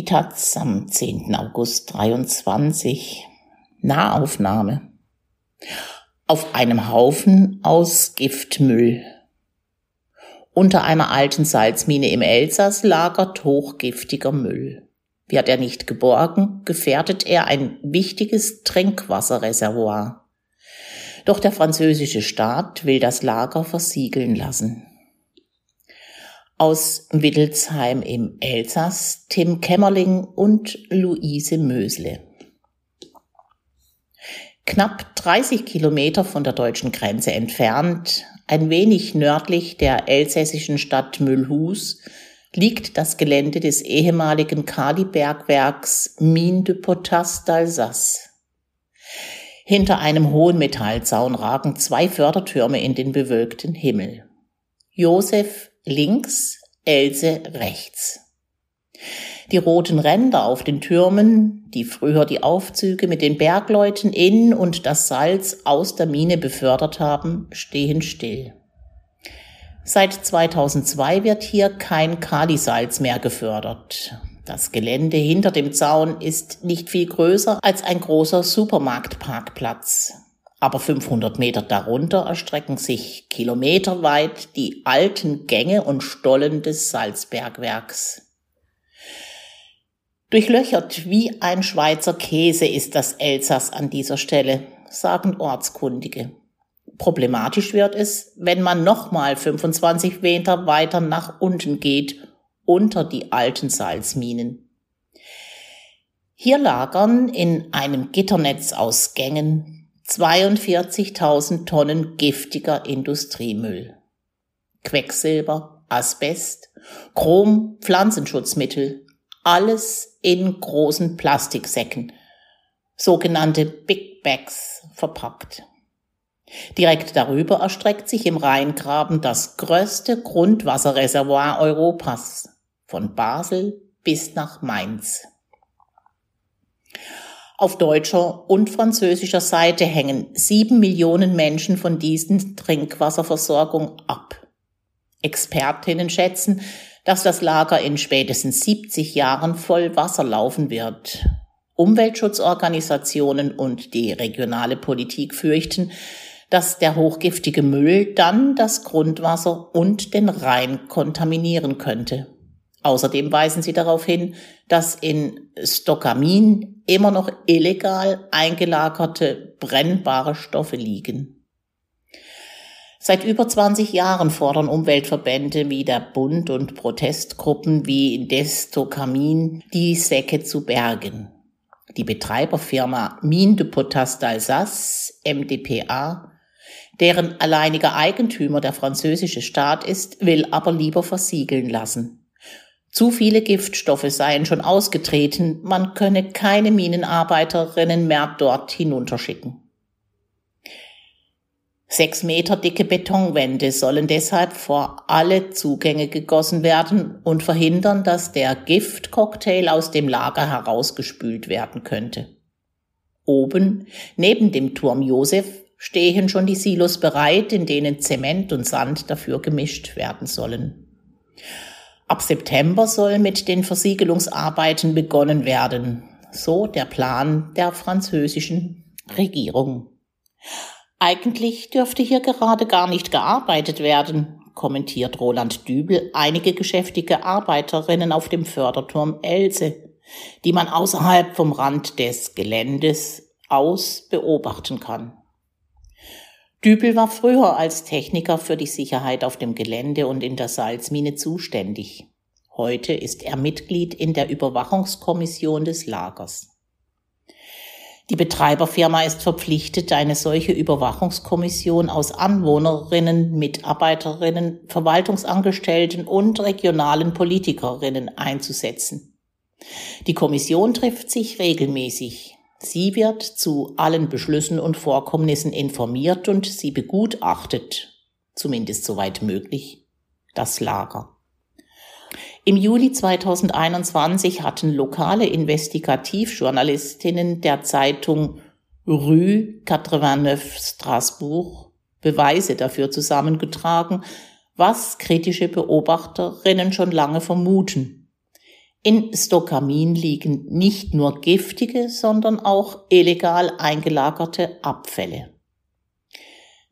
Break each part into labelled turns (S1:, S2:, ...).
S1: Die Taz am 10. August 23. Nahaufnahme. Auf einem Haufen aus Giftmüll. Unter einer alten Salzmine im Elsass lagert hochgiftiger Müll. Wird er nicht geborgen, gefährdet er ein wichtiges Trinkwasserreservoir. Doch der französische Staat will das Lager versiegeln lassen aus Wittelsheim im Elsass, Tim Kämmerling und Luise Mösle. Knapp 30 Kilometer von der deutschen Grenze entfernt, ein wenig nördlich der elsässischen Stadt Müllhus, liegt das Gelände des ehemaligen Kali-Bergwerks Mine de Potas d'Alsace. Hinter einem hohen Metallzaun ragen zwei Fördertürme in den bewölkten Himmel. Josef links, Else rechts. Die roten Ränder auf den Türmen, die früher die Aufzüge mit den Bergleuten in und das Salz aus der Mine befördert haben, stehen still. Seit 2002 wird hier kein Kalisalz mehr gefördert. Das Gelände hinter dem Zaun ist nicht viel größer als ein großer Supermarktparkplatz aber 500 Meter darunter erstrecken sich kilometerweit die alten Gänge und Stollen des Salzbergwerks. Durchlöchert wie ein Schweizer Käse ist das Elsass an dieser Stelle, sagen Ortskundige. Problematisch wird es, wenn man nochmal 25 Meter weiter nach unten geht, unter die alten Salzminen. Hier lagern in einem Gitternetz aus Gängen 42.000 Tonnen giftiger Industriemüll. Quecksilber, Asbest, Chrom, Pflanzenschutzmittel, alles in großen Plastiksäcken, sogenannte Big Bags, verpackt. Direkt darüber erstreckt sich im Rheingraben das größte Grundwasserreservoir Europas, von Basel bis nach Mainz. Auf deutscher und französischer Seite hängen sieben Millionen Menschen von diesen Trinkwasserversorgung ab. Expertinnen schätzen, dass das Lager in spätestens 70 Jahren voll Wasser laufen wird. Umweltschutzorganisationen und die regionale Politik fürchten, dass der hochgiftige Müll dann das Grundwasser und den Rhein kontaminieren könnte. Außerdem weisen sie darauf hin, dass in Stockamin immer noch illegal eingelagerte brennbare Stoffe liegen. Seit über 20 Jahren fordern Umweltverbände wie der Bund und Protestgruppen wie Destokamin, die Säcke zu bergen. Die Betreiberfirma Mine de Potas d'Alsace, MDPA, deren alleiniger Eigentümer der französische Staat ist, will aber lieber versiegeln lassen. Zu viele Giftstoffe seien schon ausgetreten, man könne keine Minenarbeiterinnen mehr dort hinunterschicken. Sechs Meter dicke Betonwände sollen deshalb vor alle Zugänge gegossen werden und verhindern, dass der Giftcocktail aus dem Lager herausgespült werden könnte. Oben, neben dem Turm Josef, stehen schon die Silos bereit, in denen Zement und Sand dafür gemischt werden sollen. Ab September soll mit den Versiegelungsarbeiten begonnen werden, so der Plan der französischen Regierung. Eigentlich dürfte hier gerade gar nicht gearbeitet werden, kommentiert Roland Dübel einige geschäftige Arbeiterinnen auf dem Förderturm Else, die man außerhalb vom Rand des Geländes aus beobachten kann. Dübel war früher als Techniker für die Sicherheit auf dem Gelände und in der Salzmine zuständig. Heute ist er Mitglied in der Überwachungskommission des Lagers. Die Betreiberfirma ist verpflichtet, eine solche Überwachungskommission aus Anwohnerinnen, Mitarbeiterinnen, Verwaltungsangestellten und regionalen Politikerinnen einzusetzen. Die Kommission trifft sich regelmäßig. Sie wird zu allen Beschlüssen und Vorkommnissen informiert und sie begutachtet, zumindest soweit möglich, das Lager. Im Juli 2021 hatten lokale Investigativjournalistinnen der Zeitung Rue 89 Strasbourg Beweise dafür zusammengetragen, was kritische Beobachterinnen schon lange vermuten. In Stokamin liegen nicht nur giftige, sondern auch illegal eingelagerte Abfälle.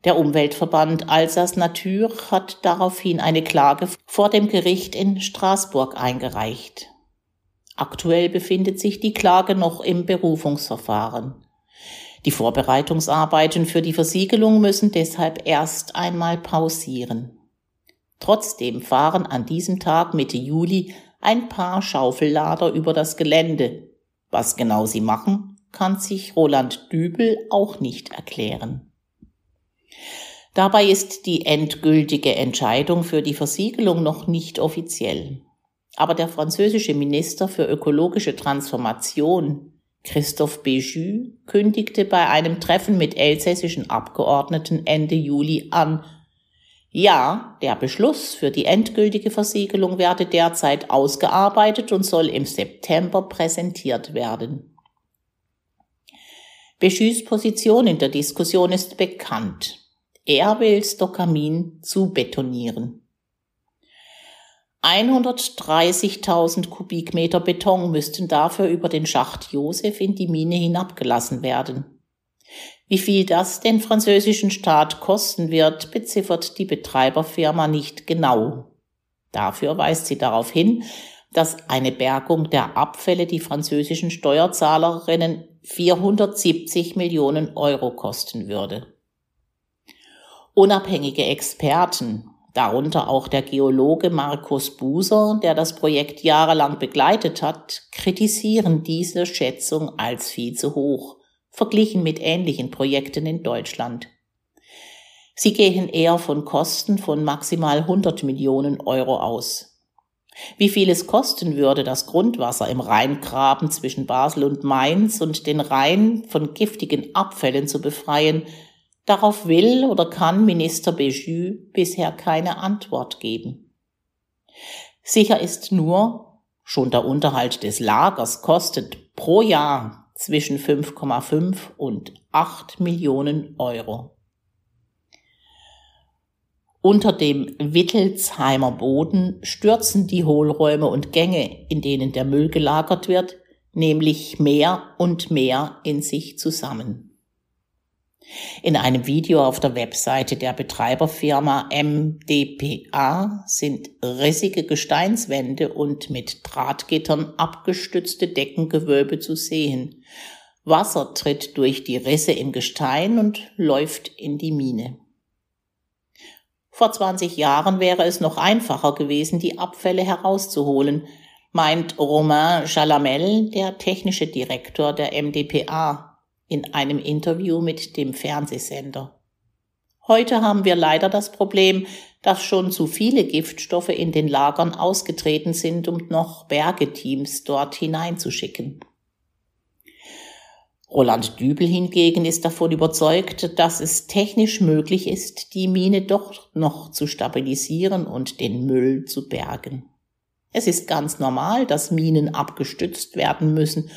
S1: Der Umweltverband Alsace Natur hat daraufhin eine Klage vor dem Gericht in Straßburg eingereicht. Aktuell befindet sich die Klage noch im Berufungsverfahren. Die Vorbereitungsarbeiten für die Versiegelung müssen deshalb erst einmal pausieren. Trotzdem fahren an diesem Tag Mitte Juli ein paar Schaufellader über das Gelände. Was genau sie machen, kann sich Roland Dübel auch nicht erklären. Dabei ist die endgültige Entscheidung für die Versiegelung noch nicht offiziell. Aber der französische Minister für ökologische Transformation, Christophe Béjus, kündigte bei einem Treffen mit elsässischen Abgeordneten Ende Juli an, ja, der Beschluss für die endgültige Versiegelung werde derzeit ausgearbeitet und soll im September präsentiert werden. Béjus Position in der Diskussion ist bekannt. Er will Stockamin zu betonieren. 130.000 Kubikmeter Beton müssten dafür über den Schacht Josef in die Mine hinabgelassen werden. Wie viel das den französischen Staat kosten wird, beziffert die Betreiberfirma nicht genau. Dafür weist sie darauf hin, dass eine Bergung der Abfälle die französischen Steuerzahlerinnen 470 Millionen Euro kosten würde. Unabhängige Experten, darunter auch der Geologe Markus Buser, der das Projekt jahrelang begleitet hat, kritisieren diese Schätzung als viel zu hoch, verglichen mit ähnlichen Projekten in Deutschland. Sie gehen eher von Kosten von maximal 100 Millionen Euro aus. Wie viel es kosten würde, das Grundwasser im Rheingraben zwischen Basel und Mainz und den Rhein von giftigen Abfällen zu befreien, Darauf will oder kann Minister Béjus bisher keine Antwort geben. Sicher ist nur, schon der Unterhalt des Lagers kostet pro Jahr zwischen 5,5 und 8 Millionen Euro. Unter dem Wittelsheimer Boden stürzen die Hohlräume und Gänge, in denen der Müll gelagert wird, nämlich mehr und mehr in sich zusammen. In einem Video auf der Webseite der Betreiberfirma MDPA sind rissige Gesteinswände und mit Drahtgittern abgestützte Deckengewölbe zu sehen. Wasser tritt durch die Risse im Gestein und läuft in die Mine. Vor 20 Jahren wäre es noch einfacher gewesen, die Abfälle herauszuholen, meint Romain Chalamel, der technische Direktor der MDPA in einem Interview mit dem Fernsehsender. Heute haben wir leider das Problem, dass schon zu viele Giftstoffe in den Lagern ausgetreten sind, um noch Bergeteams dort hineinzuschicken. Roland Dübel hingegen ist davon überzeugt, dass es technisch möglich ist, die Mine doch noch zu stabilisieren und den Müll zu bergen. Es ist ganz normal, dass Minen abgestützt werden müssen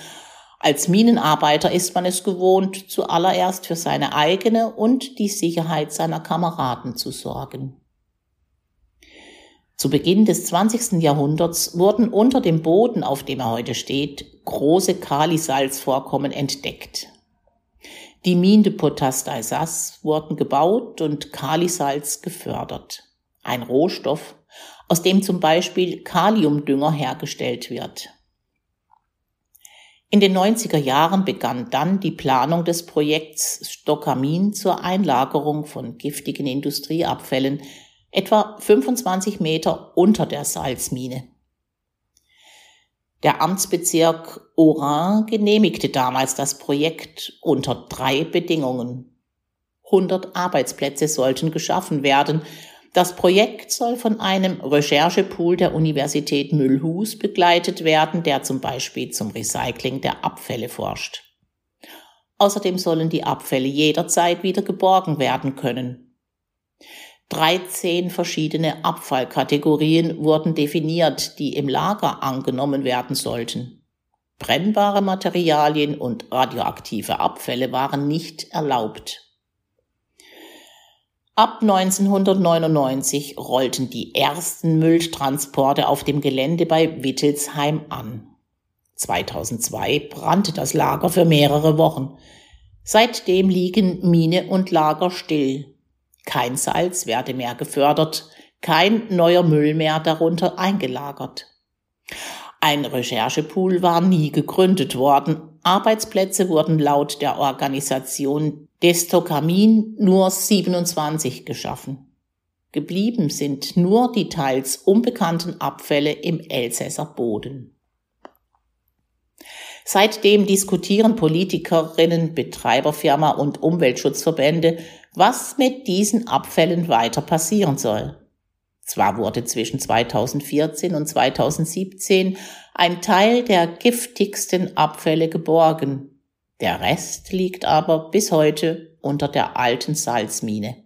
S1: als Minenarbeiter ist man es gewohnt, zuallererst für seine eigene und die Sicherheit seiner Kameraden zu sorgen. Zu Beginn des 20. Jahrhunderts wurden unter dem Boden, auf dem er heute steht, große Kalisalzvorkommen entdeckt. Die Mine de Potas d'Alsace wurden gebaut und Kalisalz gefördert. Ein Rohstoff, aus dem zum Beispiel Kaliumdünger hergestellt wird. In den 90er Jahren begann dann die Planung des Projekts Stockamin zur Einlagerung von giftigen Industrieabfällen etwa 25 Meter unter der Salzmine. Der Amtsbezirk Oran genehmigte damals das Projekt unter drei Bedingungen. 100 Arbeitsplätze sollten geschaffen werden das Projekt soll von einem Recherchepool der Universität Müllhus begleitet werden, der zum Beispiel zum Recycling der Abfälle forscht. Außerdem sollen die Abfälle jederzeit wieder geborgen werden können. 13 verschiedene Abfallkategorien wurden definiert, die im Lager angenommen werden sollten. Brennbare Materialien und radioaktive Abfälle waren nicht erlaubt. Ab 1999 rollten die ersten Mülltransporte auf dem Gelände bei Wittelsheim an. 2002 brannte das Lager für mehrere Wochen. Seitdem liegen Mine und Lager still. Kein Salz werde mehr gefördert, kein neuer Müll mehr darunter eingelagert. Ein Recherchepool war nie gegründet worden. Arbeitsplätze wurden laut der Organisation Destokamin nur 27 geschaffen. Geblieben sind nur die teils unbekannten Abfälle im Elsässer Boden. Seitdem diskutieren Politikerinnen, Betreiberfirma und Umweltschutzverbände, was mit diesen Abfällen weiter passieren soll. Zwar wurde zwischen 2014 und 2017 ein Teil der giftigsten Abfälle geborgen, der Rest liegt aber bis heute unter der alten Salzmine.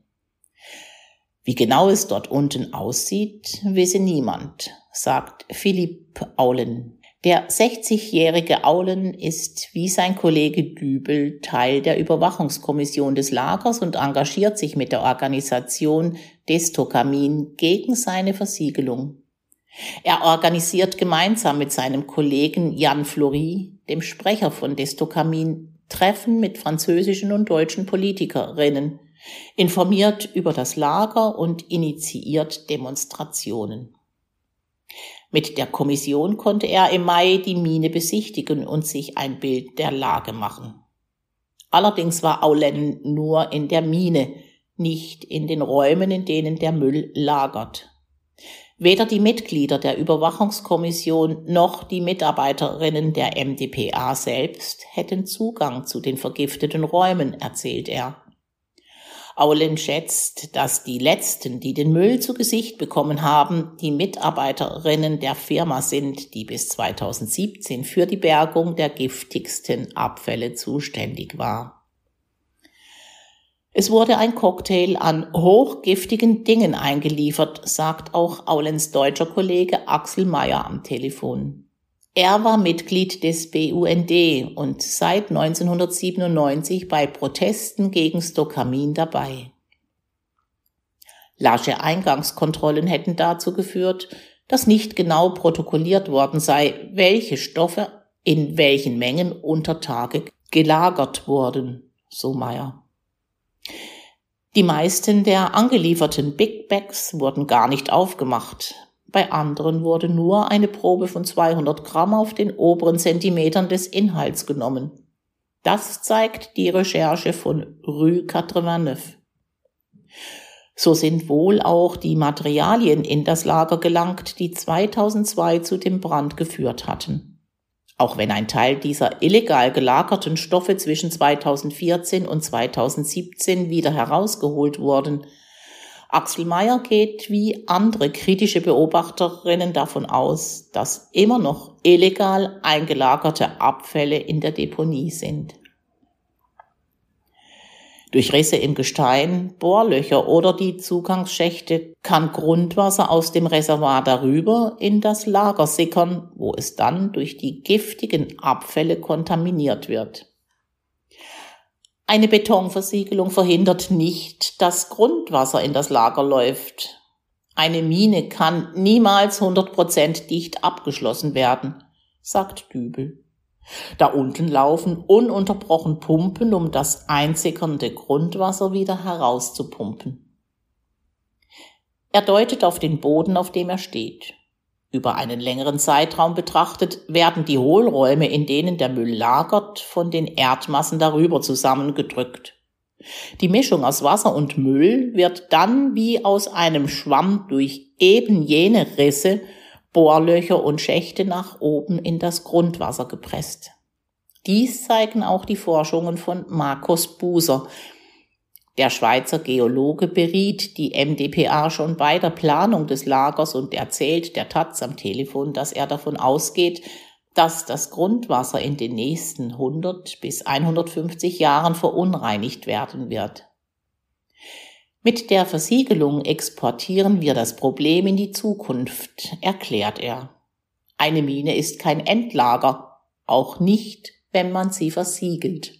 S1: Wie genau es dort unten aussieht, wisse niemand, sagt Philipp Aulen. Der 60-jährige Aulen ist wie sein Kollege Dübel Teil der Überwachungskommission des Lagers und engagiert sich mit der Organisation Destokamin gegen seine Versiegelung. Er organisiert gemeinsam mit seinem Kollegen Jan Flory, dem Sprecher von Destokamin, Treffen mit französischen und deutschen Politikerinnen, informiert über das Lager und initiiert Demonstrationen. Mit der Kommission konnte er im Mai die Mine besichtigen und sich ein Bild der Lage machen. Allerdings war Aulen nur in der Mine, nicht in den Räumen, in denen der Müll lagert. Weder die Mitglieder der Überwachungskommission noch die Mitarbeiterinnen der MdPA selbst hätten Zugang zu den vergifteten Räumen, erzählt er. Aulen schätzt, dass die letzten, die den Müll zu Gesicht bekommen haben, die Mitarbeiterinnen der Firma sind, die bis 2017 für die Bergung der giftigsten Abfälle zuständig war. Es wurde ein Cocktail an hochgiftigen Dingen eingeliefert, sagt auch Aulens deutscher Kollege Axel Mayer am Telefon. Er war Mitglied des BUND und seit 1997 bei Protesten gegen Stokamin dabei. Lasche Eingangskontrollen hätten dazu geführt, dass nicht genau protokolliert worden sei, welche Stoffe in welchen Mengen unter Tage gelagert wurden, so Meyer. Die meisten der angelieferten Big Bags wurden gar nicht aufgemacht. Bei anderen wurde nur eine Probe von 200 Gramm auf den oberen Zentimetern des Inhalts genommen. Das zeigt die Recherche von Rue 89. So sind wohl auch die Materialien in das Lager gelangt, die 2002 zu dem Brand geführt hatten. Auch wenn ein Teil dieser illegal gelagerten Stoffe zwischen 2014 und 2017 wieder herausgeholt wurden, Axel Mayer geht wie andere kritische Beobachterinnen davon aus, dass immer noch illegal eingelagerte Abfälle in der Deponie sind. Durch Risse im Gestein, Bohrlöcher oder die Zugangsschächte kann Grundwasser aus dem Reservoir darüber in das Lager sickern, wo es dann durch die giftigen Abfälle kontaminiert wird. Eine Betonversiegelung verhindert nicht, dass Grundwasser in das Lager läuft. Eine Mine kann niemals 100% dicht abgeschlossen werden, sagt Dübel. Da unten laufen ununterbrochen Pumpen, um das einsickernde Grundwasser wieder herauszupumpen. Er deutet auf den Boden, auf dem er steht. Über einen längeren Zeitraum betrachtet werden die Hohlräume, in denen der Müll lagert, von den Erdmassen darüber zusammengedrückt. Die Mischung aus Wasser und Müll wird dann wie aus einem Schwamm durch eben jene Risse Bohrlöcher und Schächte nach oben in das Grundwasser gepresst. Dies zeigen auch die Forschungen von Markus Buser. Der Schweizer Geologe beriet die MDPA schon bei der Planung des Lagers und erzählt der Taz am Telefon, dass er davon ausgeht, dass das Grundwasser in den nächsten 100 bis 150 Jahren verunreinigt werden wird. Mit der Versiegelung exportieren wir das Problem in die Zukunft, erklärt er. Eine Mine ist kein Endlager, auch nicht, wenn man sie versiegelt.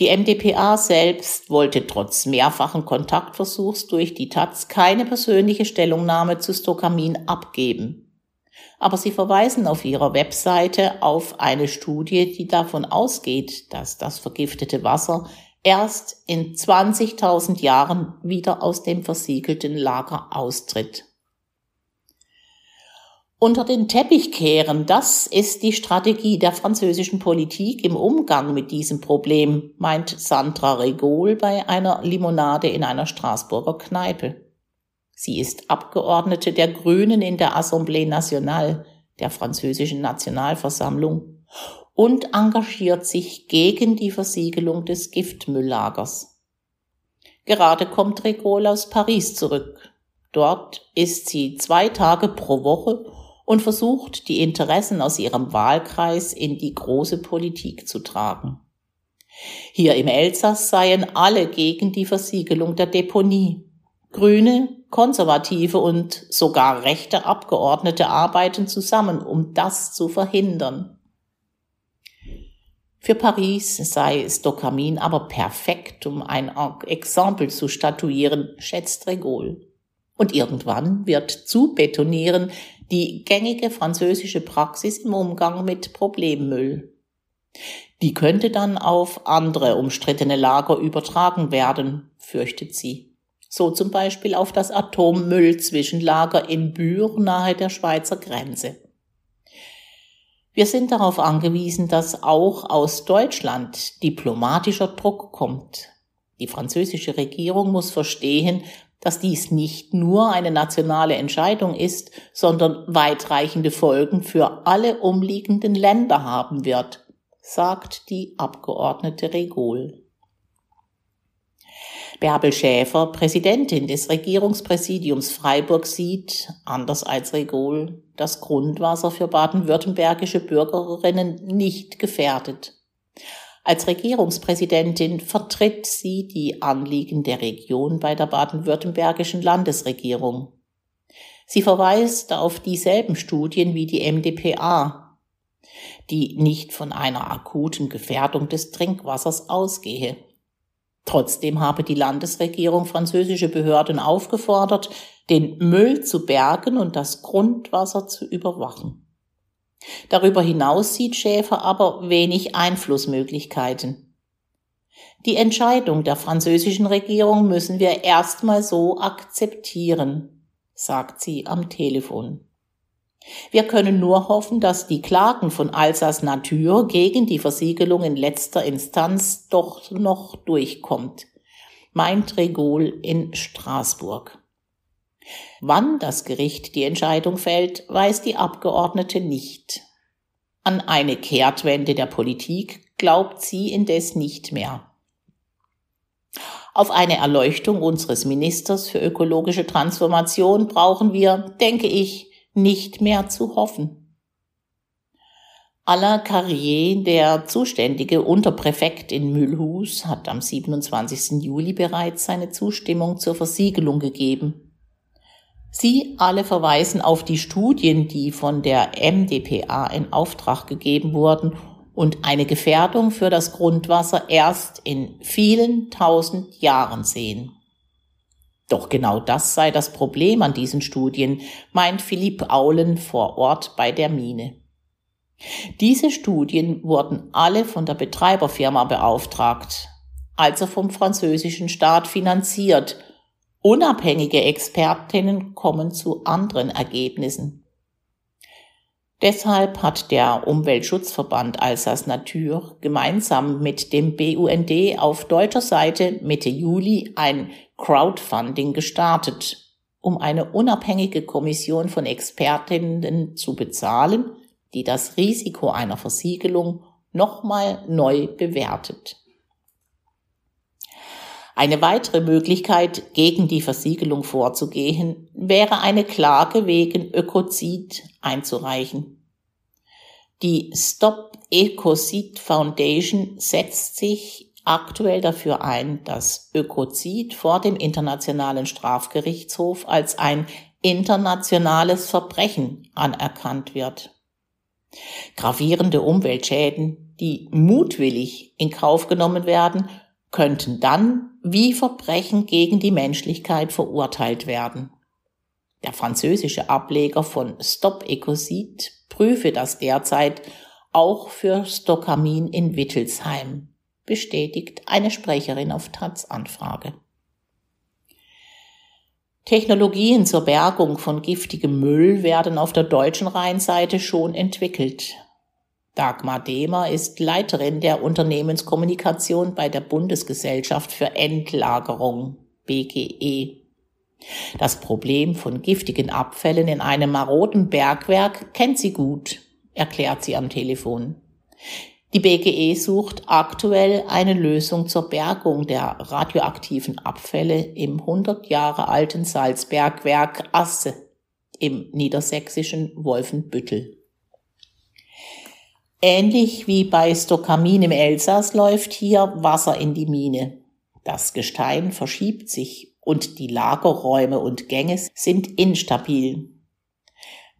S1: Die MDPA selbst wollte trotz mehrfachen Kontaktversuchs durch die Taz keine persönliche Stellungnahme zu Stokamin abgeben. Aber sie verweisen auf ihrer Webseite auf eine Studie, die davon ausgeht, dass das vergiftete Wasser erst in 20.000 Jahren wieder aus dem versiegelten Lager austritt. Unter den Teppich kehren, das ist die Strategie der französischen Politik im Umgang mit diesem Problem, meint Sandra Regol bei einer Limonade in einer Straßburger Kneipe. Sie ist Abgeordnete der Grünen in der Assemblée Nationale, der französischen Nationalversammlung, und engagiert sich gegen die Versiegelung des Giftmülllagers. Gerade kommt Regol aus Paris zurück. Dort ist sie zwei Tage pro Woche und versucht, die Interessen aus ihrem Wahlkreis in die große Politik zu tragen. Hier im Elsass seien alle gegen die Versiegelung der Deponie. Grüne, konservative und sogar rechte Abgeordnete arbeiten zusammen, um das zu verhindern. Für Paris sei Stokamin aber perfekt, um ein Exempel zu statuieren, schätzt Regol. Und irgendwann wird zu betonieren die gängige französische Praxis im Umgang mit Problemmüll. Die könnte dann auf andere umstrittene Lager übertragen werden, fürchtet sie. So zum Beispiel auf das Atommüllzwischenlager in Bühr nahe der Schweizer Grenze. Wir sind darauf angewiesen, dass auch aus Deutschland diplomatischer Druck kommt. Die französische Regierung muss verstehen, dass dies nicht nur eine nationale Entscheidung ist, sondern weitreichende Folgen für alle umliegenden Länder haben wird, sagt die Abgeordnete Regol. Bärbel Schäfer, Präsidentin des Regierungspräsidiums Freiburg, sieht, anders als Regol, das Grundwasser für baden-württembergische Bürgerinnen nicht gefährdet. Als Regierungspräsidentin vertritt sie die Anliegen der Region bei der baden-württembergischen Landesregierung. Sie verweist auf dieselben Studien wie die MDPA, die nicht von einer akuten Gefährdung des Trinkwassers ausgehe. Trotzdem habe die Landesregierung französische Behörden aufgefordert, den Müll zu bergen und das Grundwasser zu überwachen. Darüber hinaus sieht Schäfer aber wenig Einflussmöglichkeiten. Die Entscheidung der französischen Regierung müssen wir erstmal so akzeptieren, sagt sie am Telefon. Wir können nur hoffen, dass die Klagen von Alsace Natur gegen die Versiegelung in letzter Instanz doch noch durchkommt, meint Regol in Straßburg. Wann das Gericht die Entscheidung fällt, weiß die Abgeordnete nicht. An eine Kehrtwende der Politik glaubt sie indes nicht mehr. Auf eine Erleuchtung unseres Ministers für ökologische Transformation brauchen wir, denke ich, nicht mehr zu hoffen. Alain Carrier, der zuständige Unterpräfekt in Mühlhus, hat am 27. Juli bereits seine Zustimmung zur Versiegelung gegeben. Sie alle verweisen auf die Studien, die von der MDPA in Auftrag gegeben wurden und eine Gefährdung für das Grundwasser erst in vielen tausend Jahren sehen. Doch genau das sei das Problem an diesen Studien, meint Philipp Aulen vor Ort bei der Mine. Diese Studien wurden alle von der Betreiberfirma beauftragt, also vom französischen Staat finanziert Unabhängige Expertinnen kommen zu anderen Ergebnissen. Deshalb hat der Umweltschutzverband Alsace Natur gemeinsam mit dem BUND auf deutscher Seite Mitte Juli ein Crowdfunding gestartet, um eine unabhängige Kommission von Expertinnen zu bezahlen, die das Risiko einer Versiegelung nochmal neu bewertet. Eine weitere Möglichkeit, gegen die Versiegelung vorzugehen, wäre eine Klage wegen Ökozid einzureichen. Die Stop Ecocid Foundation setzt sich aktuell dafür ein, dass Ökozid vor dem Internationalen Strafgerichtshof als ein internationales Verbrechen anerkannt wird. Gravierende Umweltschäden, die mutwillig in Kauf genommen werden, könnten dann wie Verbrechen gegen die Menschlichkeit verurteilt werden. Der französische Ableger von Stop Ecocid prüfe das derzeit auch für Stokamin in Wittelsheim, bestätigt eine Sprecherin auf Taz Anfrage. Technologien zur Bergung von giftigem Müll werden auf der deutschen Rheinseite schon entwickelt. Dagmar Demer ist Leiterin der Unternehmenskommunikation bei der Bundesgesellschaft für Endlagerung BGE. Das Problem von giftigen Abfällen in einem maroden Bergwerk kennt sie gut, erklärt sie am Telefon. Die BGE sucht aktuell eine Lösung zur Bergung der radioaktiven Abfälle im 100 Jahre alten Salzbergwerk Asse im niedersächsischen Wolfenbüttel. Ähnlich wie bei Stokamin im Elsass läuft hier Wasser in die Mine. Das Gestein verschiebt sich und die Lagerräume und Gänge sind instabil.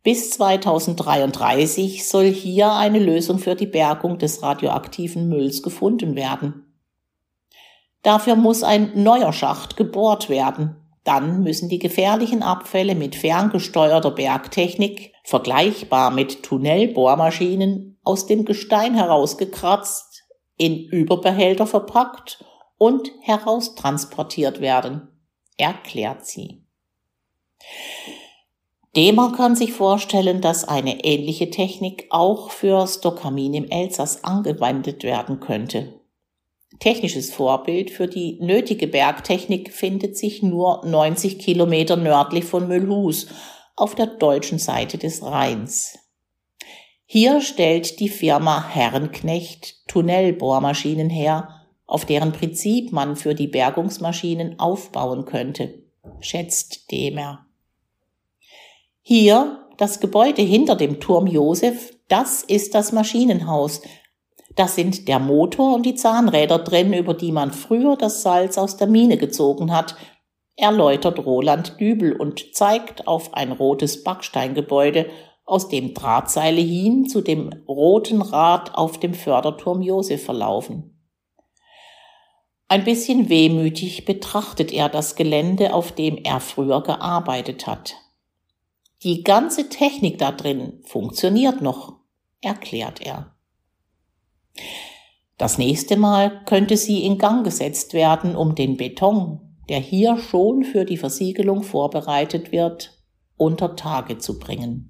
S1: Bis 2033 soll hier eine Lösung für die Bergung des radioaktiven Mülls gefunden werden. Dafür muss ein neuer Schacht gebohrt werden. Dann müssen die gefährlichen Abfälle mit ferngesteuerter Bergtechnik, vergleichbar mit Tunnelbohrmaschinen, aus dem Gestein herausgekratzt, in Überbehälter verpackt und heraustransportiert werden, erklärt sie. Demer kann sich vorstellen, dass eine ähnliche Technik auch für Stokamin im Elsass angewendet werden könnte. Technisches Vorbild für die nötige Bergtechnik findet sich nur 90 Kilometer nördlich von Müllhus auf der deutschen Seite des Rheins. Hier stellt die Firma Herrenknecht Tunnelbohrmaschinen her, auf deren Prinzip man für die Bergungsmaschinen aufbauen könnte, schätzt Demer. Hier, das Gebäude hinter dem Turm Josef, das ist das Maschinenhaus. Da sind der Motor und die Zahnräder drin, über die man früher das Salz aus der Mine gezogen hat, erläutert Roland Dübel und zeigt auf ein rotes Backsteingebäude, aus dem Drahtseile hin zu dem roten Rad auf dem Förderturm Josef verlaufen. Ein bisschen wehmütig betrachtet er das Gelände, auf dem er früher gearbeitet hat. Die ganze Technik da drin funktioniert noch, erklärt er. Das nächste Mal könnte sie in Gang gesetzt werden, um den Beton, der hier schon für die Versiegelung vorbereitet wird, unter Tage zu bringen.